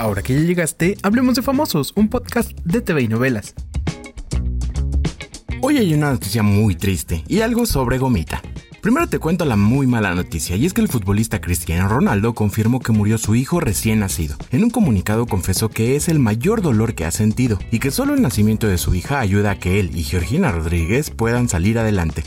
Ahora que ya llegaste, hablemos de Famosos, un podcast de TV y novelas. Hoy hay una noticia muy triste y algo sobre Gomita. Primero te cuento la muy mala noticia, y es que el futbolista Cristiano Ronaldo confirmó que murió su hijo recién nacido. En un comunicado confesó que es el mayor dolor que ha sentido y que solo el nacimiento de su hija ayuda a que él y Georgina Rodríguez puedan salir adelante.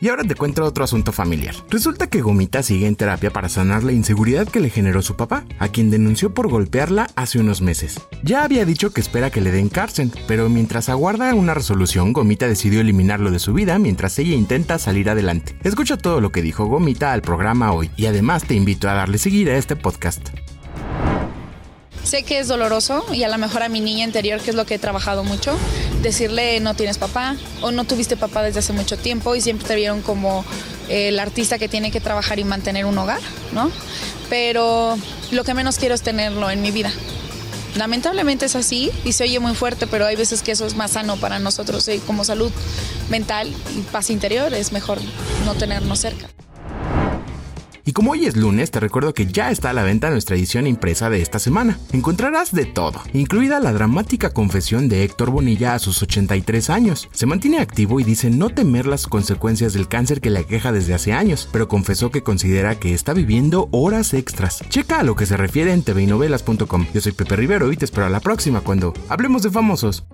Y ahora te cuento otro asunto familiar. Resulta que Gomita sigue en terapia para sanar la inseguridad que le generó su papá, a quien denunció por golpearla hace unos meses. Ya había dicho que espera que le den cárcel, pero mientras aguarda una resolución, Gomita decidió eliminarlo de su vida mientras ella intenta salir adelante. Escucha todo lo que dijo Gomita al programa hoy y además te invito a darle seguir a este podcast. Sé que es doloroso y a lo mejor a mi niña interior, que es lo que he trabajado mucho, decirle no tienes papá o no tuviste papá desde hace mucho tiempo y siempre te vieron como el artista que tiene que trabajar y mantener un hogar, ¿no? Pero lo que menos quiero es tenerlo en mi vida. Lamentablemente es así y se oye muy fuerte, pero hay veces que eso es más sano para nosotros y como salud mental y paz interior es mejor no tenernos cerca. Y como hoy es lunes, te recuerdo que ya está a la venta nuestra edición impresa de esta semana. Encontrarás de todo, incluida la dramática confesión de Héctor Bonilla a sus 83 años. Se mantiene activo y dice no temer las consecuencias del cáncer que le aqueja desde hace años, pero confesó que considera que está viviendo horas extras. Checa a lo que se refiere en tvnovelas.com. Yo soy Pepe Rivero y te espero a la próxima cuando hablemos de famosos.